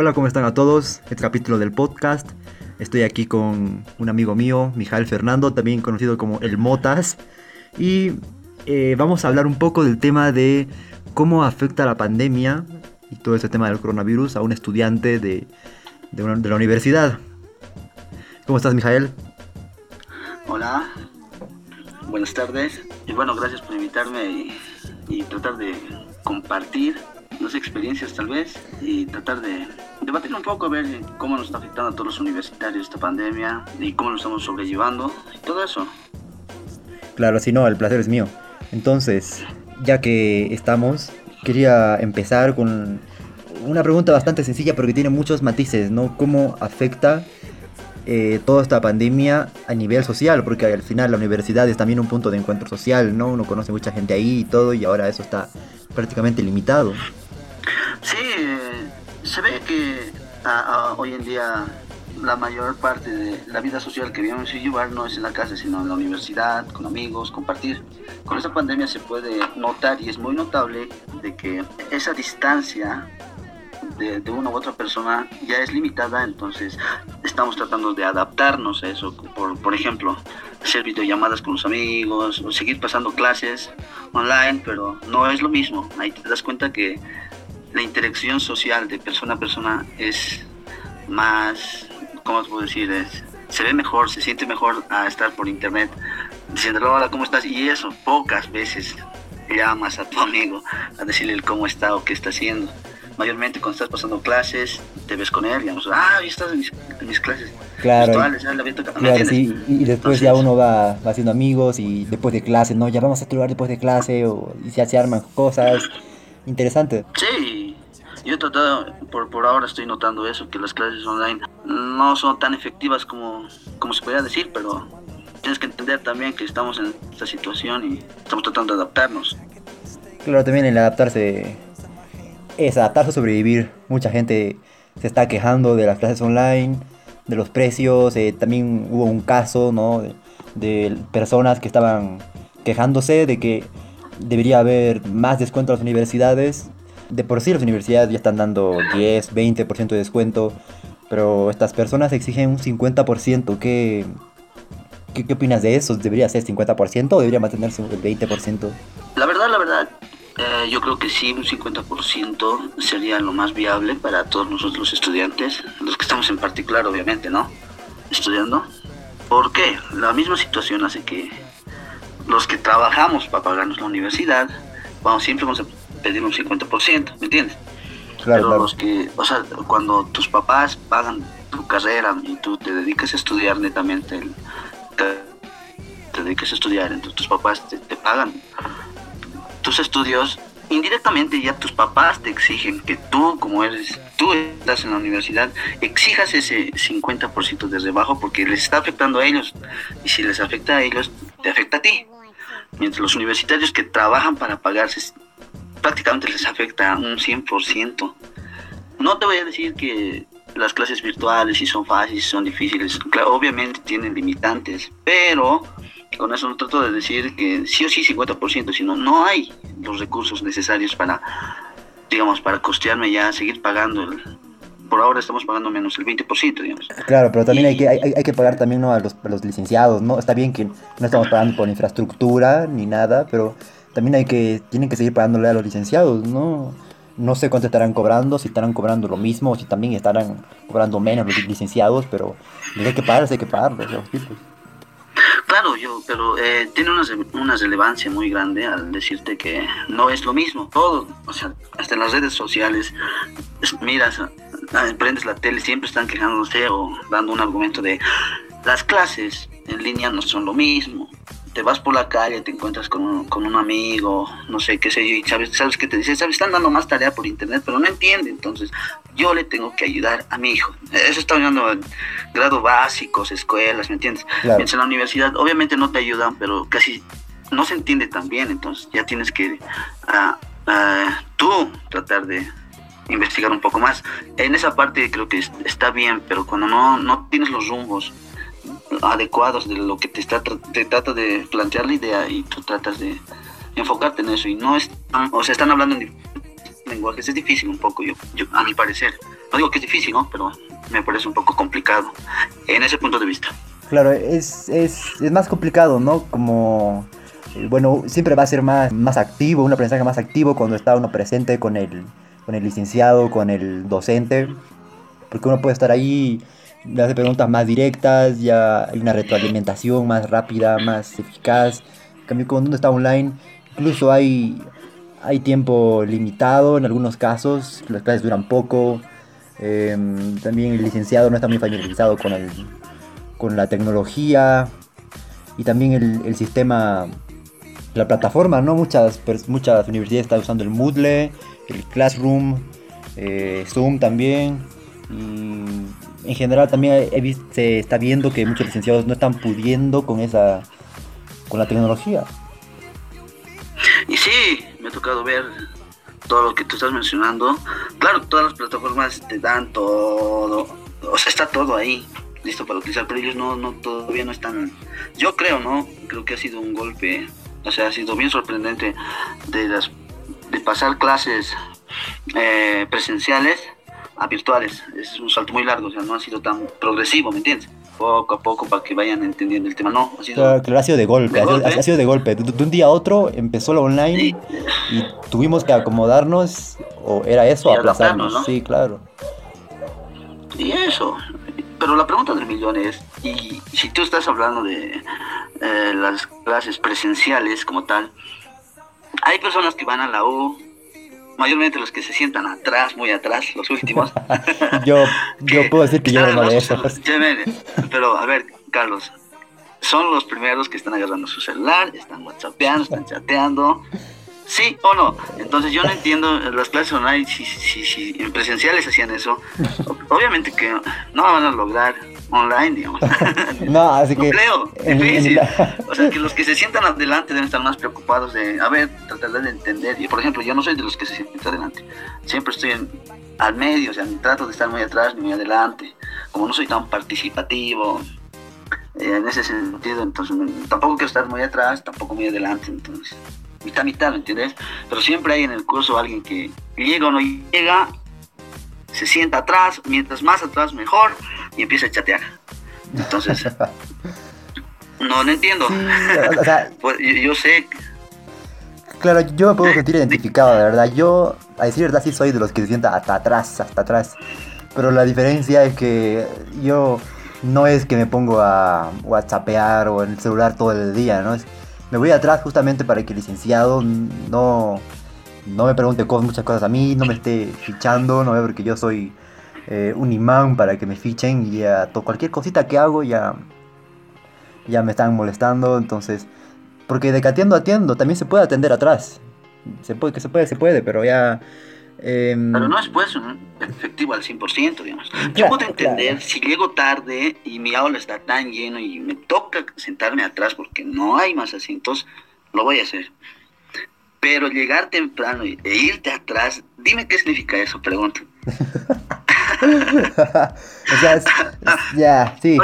Hola, ¿cómo están a todos? Este capítulo del podcast. Estoy aquí con un amigo mío, Mijael Fernando, también conocido como El Motas. Y eh, vamos a hablar un poco del tema de cómo afecta la pandemia y todo ese tema del coronavirus a un estudiante de, de, la universidad. ¿Cómo estás, Mijael? Hola, buenas tardes. Y bueno, gracias por invitarme y tratar de compartir las experiencias tal vez y tratar de debatir un poco, a ver cómo nos está afectando a todos los universitarios esta pandemia y cómo lo estamos sobrellevando y todo eso. Claro, si no, el placer es mío. Entonces, ya que estamos, quería empezar con una pregunta bastante sencilla pero que tiene muchos matices, ¿no? ¿Cómo afecta eh, toda esta pandemia a nivel social? Porque al final la universidad es también un punto de encuentro social, ¿no? Uno conoce mucha gente ahí y todo y ahora eso está prácticamente limitado. Sí, se ve que hoy en día la mayor parte de la vida social que vivimos y llevar no es en la casa, sino en la universidad, con amigos, compartir. Con esta pandemia se puede notar y es muy notable de que esa distancia de, una u otra persona ya es limitada, entonces estamos tratando de adaptarnos a eso. Por, por ejemplo, hacer videollamadas con los amigos o seguir pasando clases online, pero no es lo mismo. Ahí te das cuenta que la interacción social de persona a persona es más, ¿cómo puedo decir? Es, se ve mejor, se siente mejor a estar por internet diciéndole hola, ¿cómo estás? Y eso, pocas veces llamas a tu amigo a decirle cómo está o qué está haciendo. Mayormente cuando estás pasando clases, te ves con él, digamos, ah, ya estás en mis, clases claro, virtuales, ya la claro sí, y, después ya uno va, haciendo amigos y después de clase, ¿no? Ya vamos a lugar después de clase o, y ya se arman cosas interesante. Sí, yo he tratado, por, por ahora estoy notando eso, que las clases online no son tan efectivas como, como se podría decir, pero tienes que entender también que estamos en esta situación y estamos tratando de adaptarnos. Claro, también el adaptarse es adaptarse a sobrevivir. Mucha gente se está quejando de las clases online, de los precios. Eh, también hubo un caso, ¿no? de personas que estaban quejándose de que debería haber más descuento a las universidades. De por sí las universidades ya están dando 10, 20% de descuento, pero estas personas exigen un 50%. ¿Qué, qué, qué opinas de eso? ¿Debería ser 50% o debería mantenerse el 20%? La verdad, la verdad, eh, yo creo que sí, un 50% sería lo más viable para todos nosotros los estudiantes, los que estamos en particular, obviamente, ¿no? Estudiando. ¿Por qué? La misma situación hace que los que trabajamos para pagarnos la universidad, vamos, siempre vamos a pedir un 50%, ¿me entiendes? Pero los que, o sea, cuando tus papás pagan tu carrera y tú te dedicas a estudiar netamente, te, te dedicas a estudiar, entonces tus papás te, te pagan tus estudios, indirectamente ya tus papás te exigen que tú, como eres, tú estás en la universidad, exijas ese 50% de rebajo porque les está afectando a ellos. Y si les afecta a ellos, te afecta a ti mientras los universitarios que trabajan para pagarse prácticamente les afecta un 100%. No te voy a decir que las clases virtuales si son fáciles, son difíciles, obviamente tienen limitantes, pero con eso no trato de decir que sí o sí 50%, sino no hay los recursos necesarios para, digamos, para costearme ya, seguir pagando el, por ahora estamos pagando menos el 20%, digamos. Claro, pero también hay, que, hay, hay, que pagar también ¿no? a, los, a, los, licenciados, ¿no? Está bien que no estamos pagando por infraestructura ni nada, pero también hay que, tienen que seguir pagándole a los licenciados, ¿no? No sé cuánto estarán cobrando, si estarán cobrando lo mismo, o si también estarán cobrando menos los licenciados, pero hay que pagar, hay que pagarlos, los tipos. Claro, yo, pero eh, tiene una, una, relevancia muy grande al decirte que no es lo mismo. Todo, o sea, hasta en las redes sociales, miras Ah, prendes la tele, siempre están quejándose o dando un argumento de las clases en línea no son lo mismo. Te vas por la calle, te encuentras con un, con un amigo, no sé qué sé yo, y sabes, sabes que te dice, sabes, están dando más tarea por internet, pero no entiende. Entonces, yo le tengo que ayudar a mi hijo. Eso está hablando en grado básicos, escuelas, ¿me entiendes? Mientras en la universidad, obviamente no te ayudan, pero casi no se entiende tan bien. Entonces, ya tienes que ah, ah, tú tratar de investigar un poco más. En esa parte creo que está bien, pero cuando no, no tienes los rumbos adecuados de lo que te, está, te trata de plantear la idea y tú tratas de enfocarte en eso y no es, o sea, están hablando en lenguajes, es difícil un poco, yo, yo a mi parecer. No digo que es difícil, ¿no? Pero me parece un poco complicado en ese punto de vista. Claro, es, es, es más complicado, ¿no? Como, eh, bueno, siempre va a ser más, más activo, un aprendizaje más activo cuando está uno presente con el, con el licenciado, con el docente, porque uno puede estar ahí, le hace preguntas más directas, ya hay una retroalimentación más rápida, más eficaz. En cambio, cuando uno está online, incluso hay, hay tiempo limitado en algunos casos, las clases duran poco. em, también el licenciado no está muy familiarizado con, el, con la tecnología y también el, sistema, la plataforma, ¿no? Muchas, muchas universidades están usando el Moodle, el Classroom, eh, Zoom también. Y en general también se está viendo que muchos licenciados no están pudiendo con esa con la tecnología. Ver todo lo que tú estás mencionando. Claro, todas las plataformas te dan todo, o sea, está todo ahí listo para utilizar, pero ellos no, no todavía no están. Yo creo, ¿no? Creo que ha sido un golpe, o sea, ha sido bien sorprendente de las de pasar clases eh, presenciales a virtuales. Es un salto muy largo, o sea, no ha sido tan progresivo, ¿me entiendes? Poco a poco para que vayan entendiendo el tema. No, ha sido Claro, claro, ha sido de golpe, De ha, sido, golpe. ha sido de golpe. De, de un día a otro empezó lo online Sí. y tuvimos que acomodarnos, o era eso, Y aplazarnos. Sí, claro. Y eso. Pero la pregunta del millón es, y si tú estás hablando de eh, las clases presenciales como tal, hay personas que van a la U, mayormente los que se sientan atrás, muy atrás, los últimos. Yo, yo puedo decir que yo uno de esos. Ven, Pero a ver, Carlos, son los primeros que están agarrando su celular, están whatsappeando, están chateando. ¿Sí o no? Entonces yo no entiendo eh, las clases online, si, si, si en presenciales hacían eso, obviamente que no van a lograr online, digamos. No, así No que. creo, difícil. la- O sea, que los que se sientan adelante deben estar más preocupados de, a ver, tratar de entender. Y por ejemplo, yo no soy de los que se sientan adelante. Siempre estoy en, al medio, o sea, ni trato de estar muy atrás ni muy adelante. Como no soy tan participativo eh, en ese sentido, entonces tampoco quiero estar muy atrás, tampoco muy adelante. Entonces, mitad, mitad, ¿me entiendes? Pero siempre hay en el curso alguien que llega o no llega, se sienta atrás, mientras más atrás mejor, y empieza a chatear. Entonces, no, no entiendo. Sí, o sea, Pues, yo, yo sé, claro, yo me puedo sentir identificado, de verdad. Yo, a decir verdad, sí soy de los que se sienta hasta atrás, hasta atrás. Pero la diferencia es que yo no es que me pongo a whatsappear o en el celular todo el día, ¿no? Es- me voy atrás justamente para que el licenciado no, no me pregunte cosas, muchas cosas a mí, no me esté fichando, no ve porque yo soy eh, un imán para que me fichen y a to- cualquier cosita que hago ya, ya me están molestando, entonces... Porque de que atiendo, atiendo, también se puede atender atrás. Se puede, que se puede, se puede, pero ya... em, pero no es pues un efectivo al 100%, digamos. Yo Claro, puedo entender claro. si llego tarde y mi aula está tan lleno y me toca sentarme atrás porque no hay más asientos, lo voy a hacer. Pero llegar temprano e irte atrás, dime qué significa eso, pregunto. o sea, ya, sí,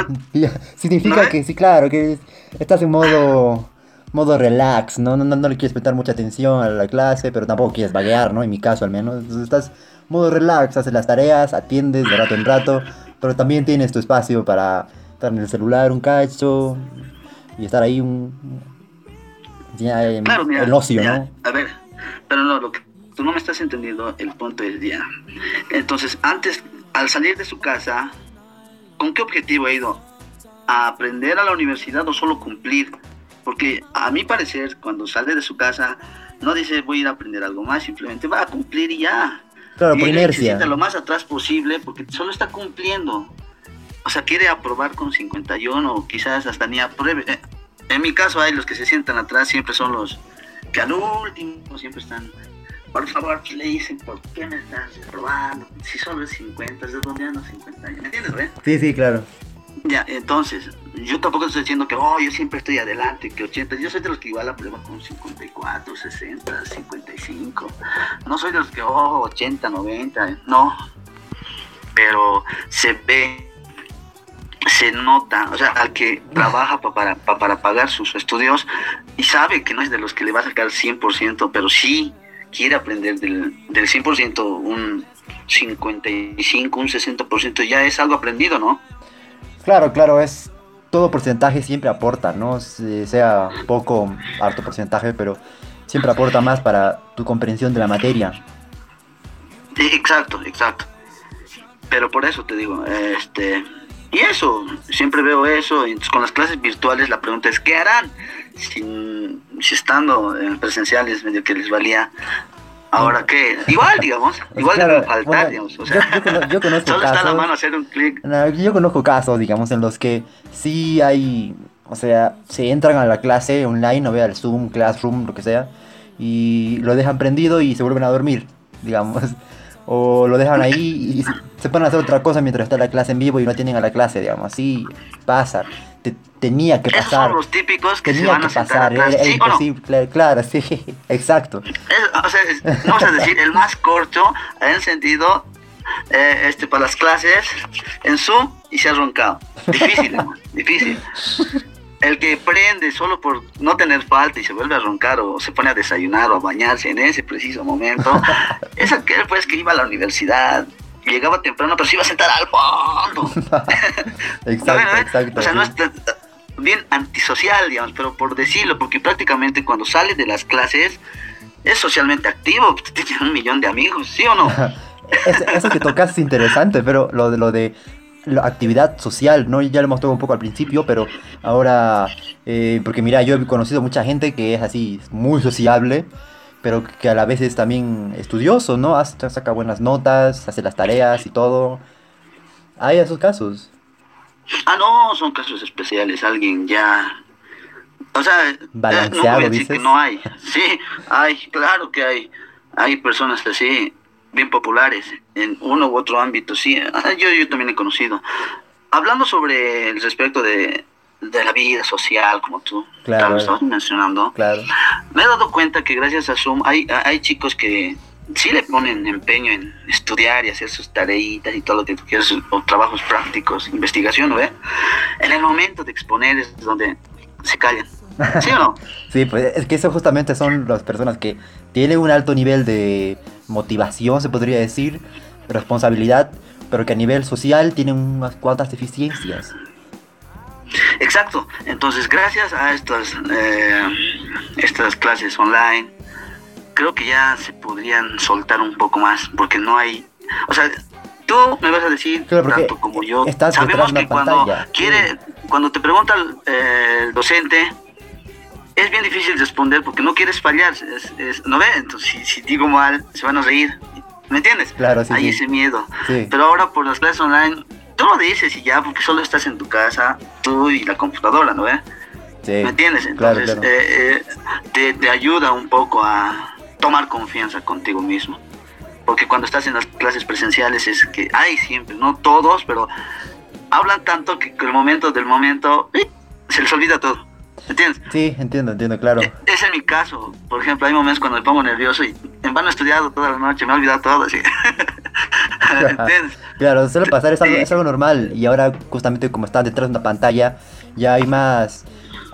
significa ¿No? que sí, claro, que es- estás en modo, modo relax, ¿no? No, no, no le quieres prestar mucha atención a la clase, pero tampoco quieres vaguear, ¿no? En mi caso al menos, Entonces, estás modo relax, haces las tareas, atiendes de rato en rato, pero también tienes tu espacio para estar en el celular un cacho y estar ahí un... Ya, en Claro, mira, el ocio, ¿no? A ver, pero no, lo que tú no me estás entendiendo, el punto es ya. Entonces, antes, al salir de su casa, ¿con qué objetivo ha ido? ¿A aprender a la universidad o solo cumplir? Porque a mi parecer, cuando sale de su casa, no dice voy a ir a aprender algo más, simplemente va a cumplir y ya. Claro, Y por inercia. sienta lo más atrás posible porque solo está cumpliendo. O sea, quiere aprobar con 51 o quizás hasta ni apruebe. Eh, En mi caso hay los que se sientan atrás, siempre son los que al último siempre están. Por favor, le dicen, ¿por qué me estás aprobando? Si solo es 50, ¿de dónde ando 50? ¿Me entiendes, güey? Sí, sí, claro. Ya, entonces, yo tampoco estoy diciendo que, oh, yo siempre estoy adelante, que 80. Yo soy de los que igual aprueba con 54, 60, 55. No soy de los que, oh, 80, 90. No. Pero se ve, se nota, o sea, al que trabaja pa- para, pa- para pagar sus estudios y sabe que no es de los que le va a sacar 100%, pero sí quiere aprender del, del 100% un, 55, un 60% ya es algo aprendido, ¿no? Claro, claro, es todo porcentaje siempre aporta, ¿no? Sea poco, alto porcentaje, pero siempre aporta más para tu comprensión de la materia. Exacto, exacto. Pero por eso te digo, este, y eso, siempre veo eso. Entonces, con las clases virtuales la pregunta es, ¿qué harán? Si, si estando en presenciales medio que les valía, Ahora qué, igual, digamos, igual claro, debe faltar, digamos. O sea, yo, conozco solo casos, está la mano hacer un clic. yo conozco casos, digamos, en los que sí hay, o sea, se entran a la clase online, o vea el Zoom, Classroom, lo que sea, y lo dejan prendido y se vuelven a dormir, digamos o lo dejan ahí y se ponen a hacer otra cosa mientras está la clase en vivo y no tienen a la clase, digamos, así pasa. tenía que pasar. Esos son los típicos que tenía se van que a pasar, era, era imposible, claro, sí, exacto. o sea, vamos a decir, el más corto en sentido, eh, este, para las clases en Zoom y se ha roncado. Difícil, difícil el que prende solo por no tener falta y se vuelve a roncar o se pone a desayunar o a bañarse en ese preciso momento, es aquel pues que iba a la universidad, llegaba temprano pero se iba a sentar al fondo. exacto, exacto. O sea, no es bien antisocial, digamos, pero por decirlo, porque prácticamente cuando sale de las clases es socialmente activo, tiene un millón de amigos, ¿sí o no? eso que tocas es interesante, pero lo de lo de la actividad social, ¿no? Ya lo hemos tocado un poco al principio, pero ahora, eh, porque mira, yo he conocido mucha gente que es así, muy sociable, pero que a la vez es también estudioso, ¿no? Hasta saca buenas notas, hace las tareas y todo. Hay esos casos. Ah, no, son casos especiales, alguien ya... O sea, eh, Balanceado, no que no hay. Sí, hay, claro que hay. Hay personas así bien populares en uno u otro ámbito, sí, ah, yo, yo también he conocido. Hablando sobre el respecto de, la vida social, como tú claro, estabas mencionando, claro. me he dado cuenta que gracias a Zoom hay, hay chicos que sí le ponen empeño en estudiar y hacer sus tareitas y todo lo que tú quieras, o trabajos prácticos, investigación, ¿no? En el momento de exponer es donde se callan. ¿Sí o no? sí, pues es que eso justamente son las personas que tienen un alto nivel de motivación, se podría decir, responsabilidad, pero que a nivel social tienen unas cuantas deficiencias. Exacto. Entonces, gracias a estas, eh, estas clases online, creo que ya se podrían soltar un poco más, porque no hay... O sea, tú me vas a decir, tanto como yo, sabemos que cuando quiere, cuando te pregunta eh, el docente, es bien difícil responder porque no quieres fallar, ¿no ve? Entonces, si, digo mal, se van a reír, ¿me entiendes? Claro, sí. Hay ese miedo. Pero ahora por las clases online, tú lo dices y ya, porque solo estás en tu casa, tú y la computadora, ¿no ve? Sí. ¿Me entiendes? Entonces, eh, eh, te, ayuda un poco a tomar confianza contigo mismo. Porque cuando estás en las clases presenciales es que hay siempre, no todos, pero hablan tanto que el momento del momento se les olvida todo. ¿Entiendes? Sí, entiendo, entiendo, claro. E, ese es mi caso. Por ejemplo, hay momentos cuando me pongo nervioso y en vano he estudiado toda la noche, me he olvidado todo, así. ¿Entiendes? Claro, suele pasar, es algo, es algo normal. Y ahora, justamente como está detrás de una pantalla, ya hay más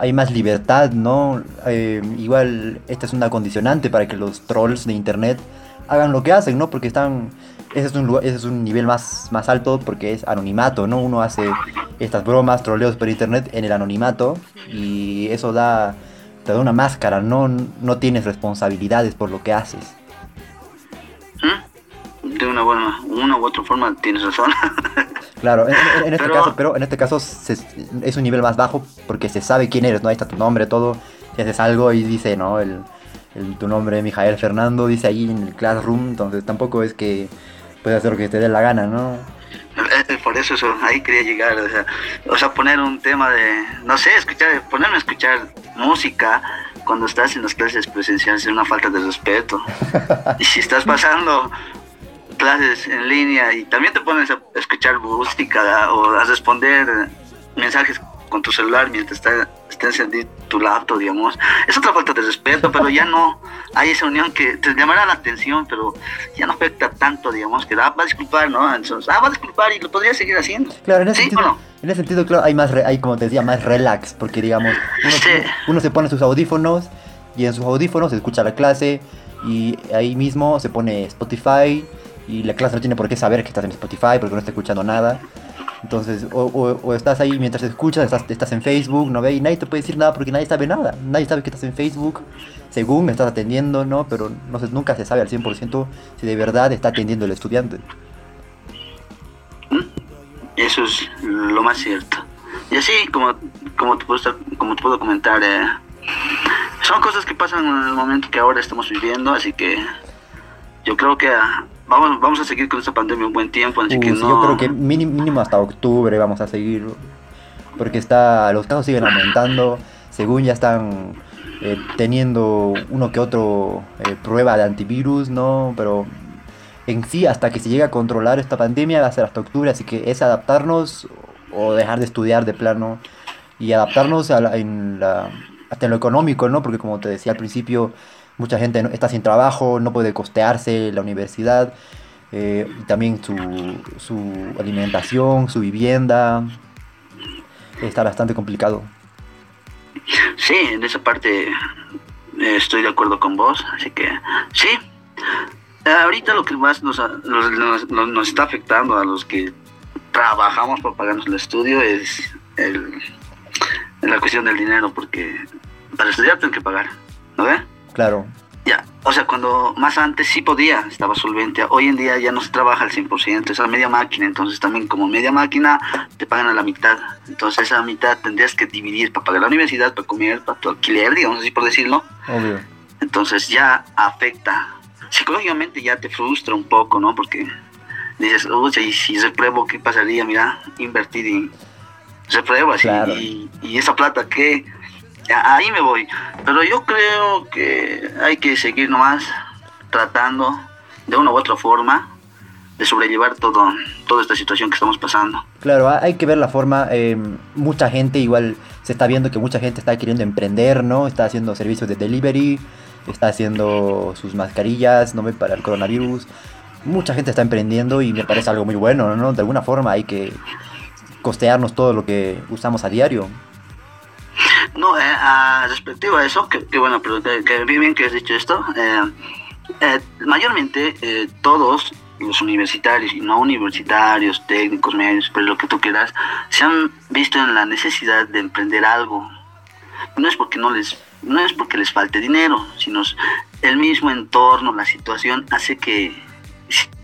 hay más libertad, ¿no? Eh, igual esta es una condicionante para que los trolls de internet hagan lo que hacen, ¿no? Porque están ese es un, ese es un nivel más, más alto porque es anonimato, ¿no? Uno hace estas bromas, troleos por internet en el anonimato y eso da, te da una máscara, no, no tienes responsabilidades por lo que haces. ¿Mm? De una buena, una u otra forma tienes razón. claro, en, este caso, pero en este caso es un nivel más bajo porque se sabe quién eres, ¿no? Ahí está tu nombre, todo. Si haces algo y dice, ¿no? El, el, tu nombre, Mijael Fernando, dice ahí en el classroom, entonces tampoco es que puedes hacer lo que te dé la gana, ¿no? Por eso, eso ahí quería llegar, o sea, o sea, poner un tema de, no sé, escuchar, ponerme a escuchar música cuando estás en las clases presenciales es una falta de respeto. y si estás pasando clases en línea y también te pones a escuchar música o a responder mensajes con tu celular mientras está, está encendido tu laptop, digamos. Es otra falta de respeto, pero ya no hay esa unión que te llamará la atención, pero ya no afecta tanto, digamos, que ah, va a disculpar, ¿no? Entonces, ah, va a disculpar y lo podría seguir haciendo. Claro, en ese sentido, en ese sentido, claro, hay más, hay como te decía, más relax, porque digamos, uno, se pone sus audífonos y en sus audífonos se escucha la clase y ahí mismo se pone Spotify y la clase no tiene por qué saber que estás en Spotify porque no está escuchando nada. Entonces, o, estás ahí mientras escuchas, estás, estás en Facebook, ¿no ve? Y nadie te puede decir nada porque nadie sabe nada. Nadie sabe que estás en Facebook, según estás atendiendo, ¿no? Pero no sé, nunca se sabe al 100% si de verdad está atendiendo el estudiante. Eso es lo más cierto. Y así, como, como, te, puedo como te puedo comentar, eh, son cosas que pasan en el momento que ahora estamos viviendo, así que yo creo que vamos, vamos a seguir con esta pandemia un buen tiempo. Así que no... Yo creo que mínimo, hasta octubre vamos a seguir, porque está los casos siguen aumentando, según ya están eh, teniendo uno que otro eh, prueba de antivirus, ¿no? Pero en sí, hasta que se llegue a controlar esta pandemia va a ser hasta octubre, así que es adaptarnos o dejar de estudiar de plano y adaptarnos a en la, hasta en lo económico, ¿no? Porque como te decía al principio, mucha gente está sin trabajo, no puede costearse la universidad, eh, también su, su alimentación, su vivienda, está bastante complicado. Sí, en esa parte eh, estoy de acuerdo con vos, así que sí. Ahorita lo que más nos, nos, nos, está afectando a los que trabajamos para pagarnos el estudio es el, la cuestión del dinero, porque para estudiar tengo que pagar, ¿no ve? Claro. Ya, o sea, cuando más antes sí podía, estaba solvente. Hoy en día ya no se trabaja al 100%, es a media máquina. Entonces también como media máquina te pagan a la mitad. Entonces esa mitad tendrías que dividir para pagar la universidad, para comer, para tu alquiler, digamos así por decirlo. Obvio. Entonces ya afecta. Psicológicamente ya te frustra un poco, ¿no? Porque dices, oye, si repruebo, ¿qué pasaría? Mira, invertir y repruebo así. Y, y esa plata, ¿qué? Ahí me voy. Pero yo creo que hay que seguir nomás tratando de una u otra forma de sobrellevar todo, toda esta situación que estamos pasando. Claro, hay que ver la forma, eh, mucha gente igual se está viendo que mucha gente está queriendo emprender, ¿no? Está haciendo servicios de delivery, está haciendo sus mascarillas, ¿no? Para el coronavirus. Mucha gente está emprendiendo y me parece algo muy bueno, ¿no? De alguna forma hay que costearnos todo lo que usamos a diario. No, eh, a respecto a eso, que, bueno, pero que, bien, bien que has dicho esto, eh, eh, mayormente todos los universitarios y no universitarios, técnicos, medios, pero lo que tú quieras, se han visto en la necesidad de emprender algo. No es porque no les, no es porque les falte dinero, sino el mismo entorno, la situación hace que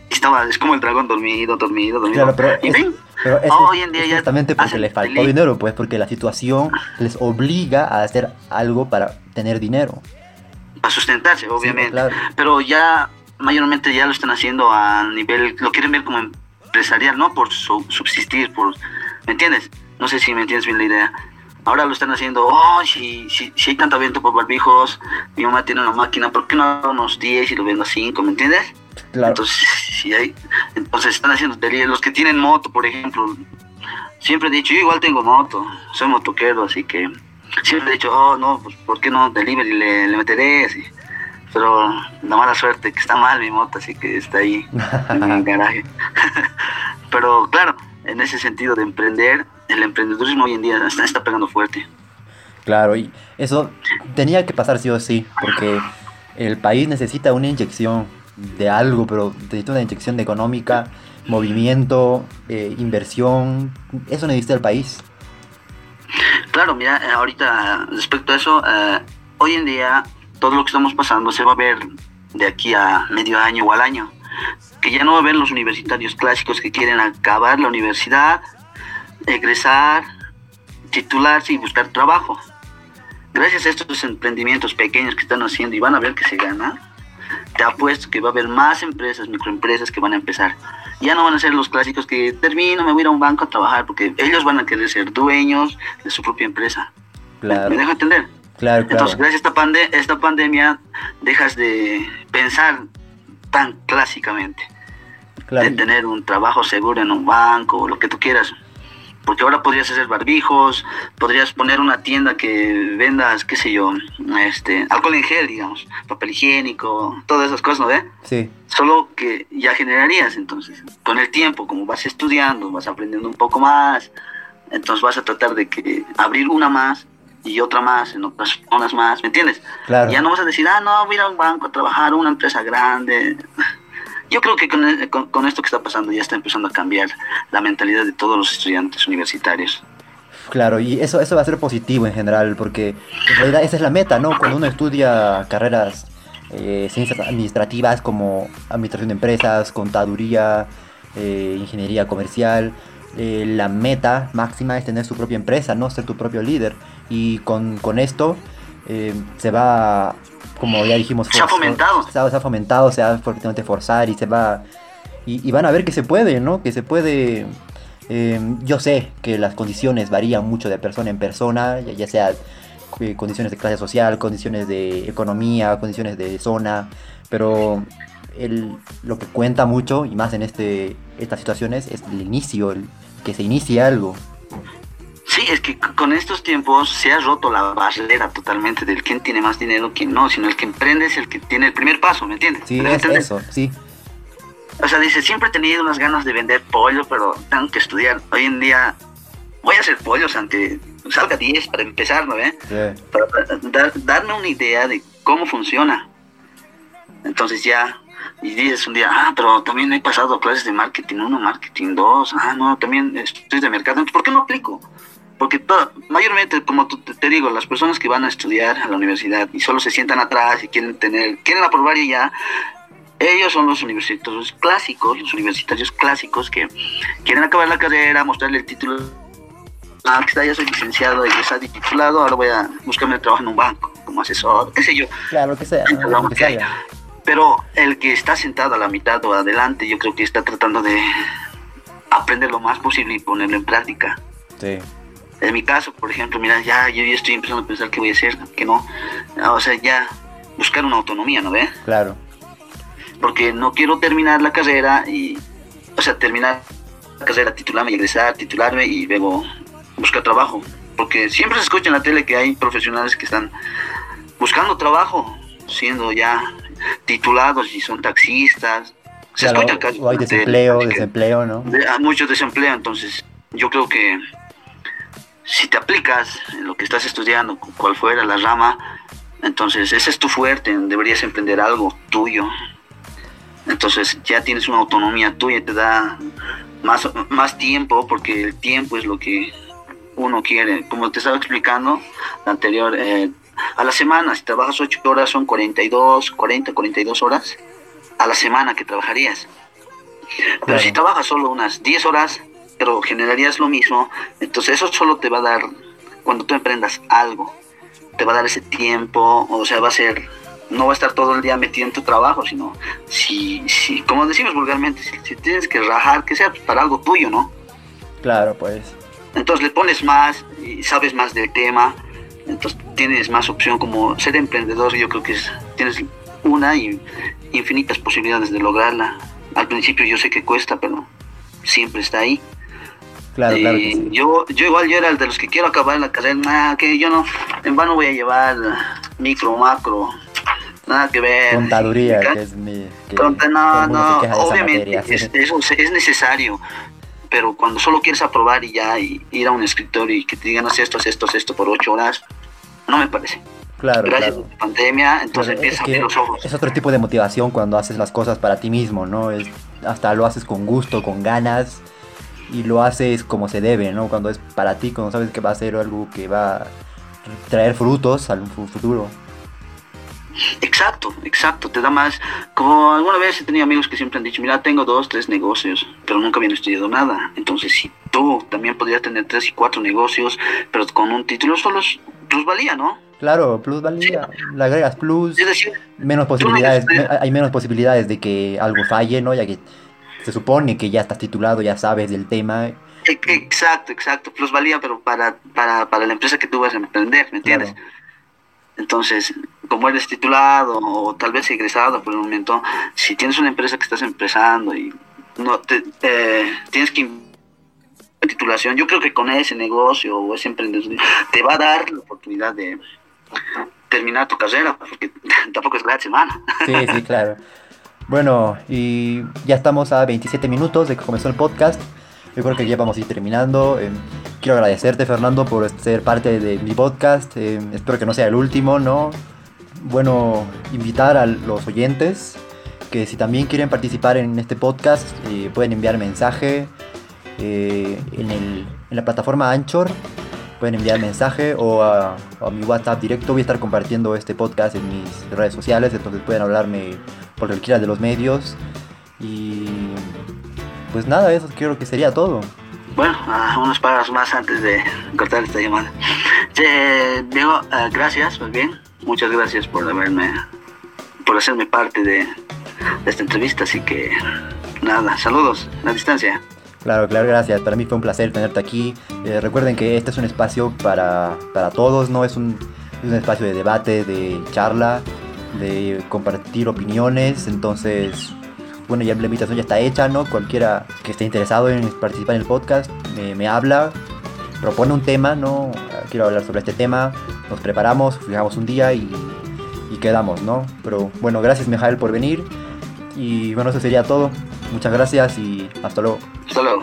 estaba, es como el dragón dormido, dormido, dormido. y ven, pero es, hoy en día es justamente porque les faltó dinero, pues porque la situación les obliga a hacer algo para tener dinero. Para sustentarse, obviamente. Pero ya mayormente ya lo están haciendo a nivel, lo quieren ver como empresarial, no por subsistir, por, ¿me entiendes? No sé si me entiendes bien la idea. Ahora lo están haciendo, oh, si, si, si hay tanto viento por barbijos, mi mamá tiene una máquina, ¿por qué no unos 10 y lo vendo a 5, ¿me entiendes? Entonces, si hay, entonces están haciendo Los que tienen moto, por ejemplo, siempre he dicho, yo igual tengo moto, soy motoquero, así que siempre he dicho, oh, no, pues, ¿por qué no delivery le, le meteré? Así. Pero la mala suerte que está mal mi moto, así que está ahí en el garaje. Pero claro, en ese sentido de emprender, el emprendedurismo hoy en día está, está pegando fuerte. Claro, y eso tenía que pasar sí o sí, porque el país necesita una inyección de algo, pero necesita una inyección de económica, movimiento, eh, inversión. Eso necesita el país. Claro, mira, eh, ahorita respecto a eso, eh, hoy en día todo lo que estamos pasando se va a ver de aquí a medio año o al año. Que ya no va a haber los universitarios clásicos que quieren acabar la universidad, egresar, titularse y buscar trabajo. Gracias a estos emprendimientos pequeños que están haciendo y van a ver que se gana, te apuesto que va a haber más empresas, microempresas que van a empezar. Ya no van a ser los clásicos que termino, me voy a ir a un banco a trabajar, porque ellos van a querer ser dueños de su propia empresa. Claro. ¿Me, dejo entender? Claro, Entonces, gracias a esta, pande esta pandemia, dejas de pensar tan clásicamente. De tener un trabajo seguro en un banco, o lo que tú quieras porque ahora podrías hacer barbijos, podrías poner una tienda que vendas, qué sé yo, este, alcohol en gel, digamos, papel higiénico, todas esas cosas, ¿no ve? Sí. Solo que ya generarías, entonces, con el tiempo, como vas estudiando, vas aprendiendo un poco más, entonces vas a tratar de que abrir una más y otra más en otras zonas más, ¿me entiendes? Claro. Ya no vas a decir, ah, no, voy a ir a un banco a trabajar, una empresa grande. Yo creo que con, con, con, esto que está pasando ya está empezando a cambiar la mentalidad de todos los estudiantes universitarios. Claro, y eso, eso va a ser positivo en general, porque en realidad esa es la meta, ¿no? Cuando uno estudia carreras eh, ciencias administrativas como administración de empresas, contaduría, eh, ingeniería comercial, eh, la meta máxima es tener su propia empresa, ¿no? Ser tu propio líder. Y con, con esto se va, como ya dijimos, se ha fomentado. Se ha, se ha fomentado, se va fuertemente forzar y se va... Y, y, van a ver que se puede, ¿no? Que se puede Em, yo sé que las condiciones varían mucho de persona en persona, ya, sea eh, condiciones de clase social, condiciones de economía, condiciones de zona, pero el, lo que cuenta mucho, y más en este, estas situaciones, es el inicio, el, que se inicie algo. Sí, es que con estos tiempos se ha roto la barrera totalmente del quién tiene más dinero, quién no, sino el que emprende es el que tiene el primer paso, ¿me entiendes? Sí, es eso, sí. O sea, dice, siempre he tenido unas ganas de vender pollo, pero tengo que estudiar. Hoy en día voy a hacer pollos aunque salga 10 para empezar, ¿no ve? Para darme una idea de cómo funciona. Entonces ya, y dices un día, ah, pero también he pasado clases de marketing 1, marketing 2, ah, no, también estoy de mercado. Entonces, ¿por qué no aplico? Porque mayormente, como te, digo, las personas que van a estudiar a la universidad y solo se sientan atrás y quieren tener, quieren aprobar y ya, ellos son los universitarios clásicos, los universitarios clásicos que quieren acabar la carrera, mostrarle el título. Ah, está, ya soy licenciado y está titulado, ahora voy a buscarme trabajo en un banco como asesor, qué sé yo. Claro, que sea, lo que sea. Pero el que está sentado a la mitad o adelante, yo creo que está tratando de aprender lo más posible y ponerlo en práctica. Sí. En mi caso, por ejemplo, mira, ya yo ya estoy empezando a pensar qué voy a hacer, que no. O sea, ya buscar una autonomía, ¿no ve? Claro porque no quiero terminar la carrera y, o sea, terminar la carrera, titularme y egresar, titularme y luego buscar trabajo. Porque siempre se escucha en la tele que hay profesionales que están buscando trabajo, siendo ya titulados y son taxistas. Se escucha o hay desempleo, desempleo, ¿no? mucho desempleo, entonces yo creo que si te aplicas en lo que estás estudiando, cual fuera la rama, entonces ese es tu fuerte, deberías emprender algo tuyo, entonces ya tienes una autonomía tuya, te da más, más tiempo, porque el tiempo es lo que uno quiere. Como te estaba explicando la anterior, eh, a la semana, si trabajas 8 horas, son 42, 40, 42 horas a la semana que trabajarías. Pero si trabajas solo unas 10 horas, pero generarías lo mismo, entonces eso solo te va a dar, cuando tú emprendas algo, te va a dar ese tiempo, o sea, va a ser no va a estar todo el día metido en tu trabajo, sino si, si como decimos vulgarmente, si, tienes que rajar, que sea para algo tuyo, ¿no? Claro, pues. Entonces le pones más y sabes más del tema, entonces tienes más opción como ser emprendedor, yo creo que es, tienes una y infinitas posibilidades de lograrla. Al principio yo sé que cuesta, pero siempre está ahí. Claro, claro yo, yo igual yo era el de los que quiero acabar la carrera, que yo no, en vano voy a llevar micro, macro, nada que ver. Contaduría, que es mi. no, no, obviamente es, es, necesario, pero cuando solo quieres aprobar y ya, y ir a un escritorio y que te digan, haz esto, haz esto, haz esto por ocho horas, no me parece. Claro, Gracias a la pandemia, entonces empieza a abrir los ojos. Es otro tipo de motivación cuando haces las cosas para ti mismo, ¿no? Es, hasta lo haces con gusto, con ganas, y lo haces como se debe, ¿no? Cuando es para ti, cuando sabes que va a ser algo que va a traer frutos al futuro. Exacto, exacto, te da más. Como alguna vez he tenido amigos que siempre han dicho, mira, tengo dos, tres negocios, pero nunca habían estudiado nada. Entonces, si tú también podrías tener tres y cuatro negocios, pero con un título solo es plusvalía, ¿no? Claro, plusvalía, le agregas plus, menos posibilidades, hay menos posibilidades de que algo falle, ¿no? Ya que se supone que ya estás titulado, ya sabes del tema. E, exacto, exacto, plusvalía, pero para, para, para la empresa que tú vas a emprender, ¿me entiendes? Entonces, como eres titulado o tal vez egresado por el momento, si tienes una empresa que estás empezando y no te, tienes que titulación, yo creo que con ese negocio o ese emprendedor te va a dar la oportunidad de terminar tu carrera, porque tampoco es gratis, semana. Sí, sí, claro. Bueno, y ya estamos a 27 minutos de que comenzó el podcast. Yo creo que ya vamos a ir terminando. Eh, quiero agradecerte, Fernando, por ser parte de mi podcast. Eh, espero que no sea el último, ¿no? bueno invitar a los oyentes que si también quieren participar en este podcast, eh, pueden enviar mensaje eh, en, el, en, la plataforma Anchor. Pueden enviar mensaje o a, a, mi WhatsApp directo. Voy a estar compartiendo este podcast en mis redes sociales, entonces pueden hablarme por cualquiera de los medios. Y pues nada, eso creo que sería todo. Bueno, uh, unos palabras más antes de cortar esta llamada. Diego, uh, gracias, bien. Muchas gracias por haberme, por hacerme parte de, de esta entrevista. Así que nada, saludos a distancia. Claro, claro, gracias. Para mí fue un placer tenerte aquí. Eh, recuerden que este es un espacio para, para todos, no es un, un espacio de debate, de charla, de compartir opiniones. Entonces, bueno, ya la invitación ya está hecha, ¿no? Cualquiera que esté interesado en participar en el podcast me, habla, propone un tema, ¿no? Quiero hablar sobre este tema, nos preparamos, fijamos un día y, y quedamos, ¿no? Pero bueno, gracias Mijael por venir y bueno, eso sería todo. Muchas gracias y hasta luego. Hasta luego.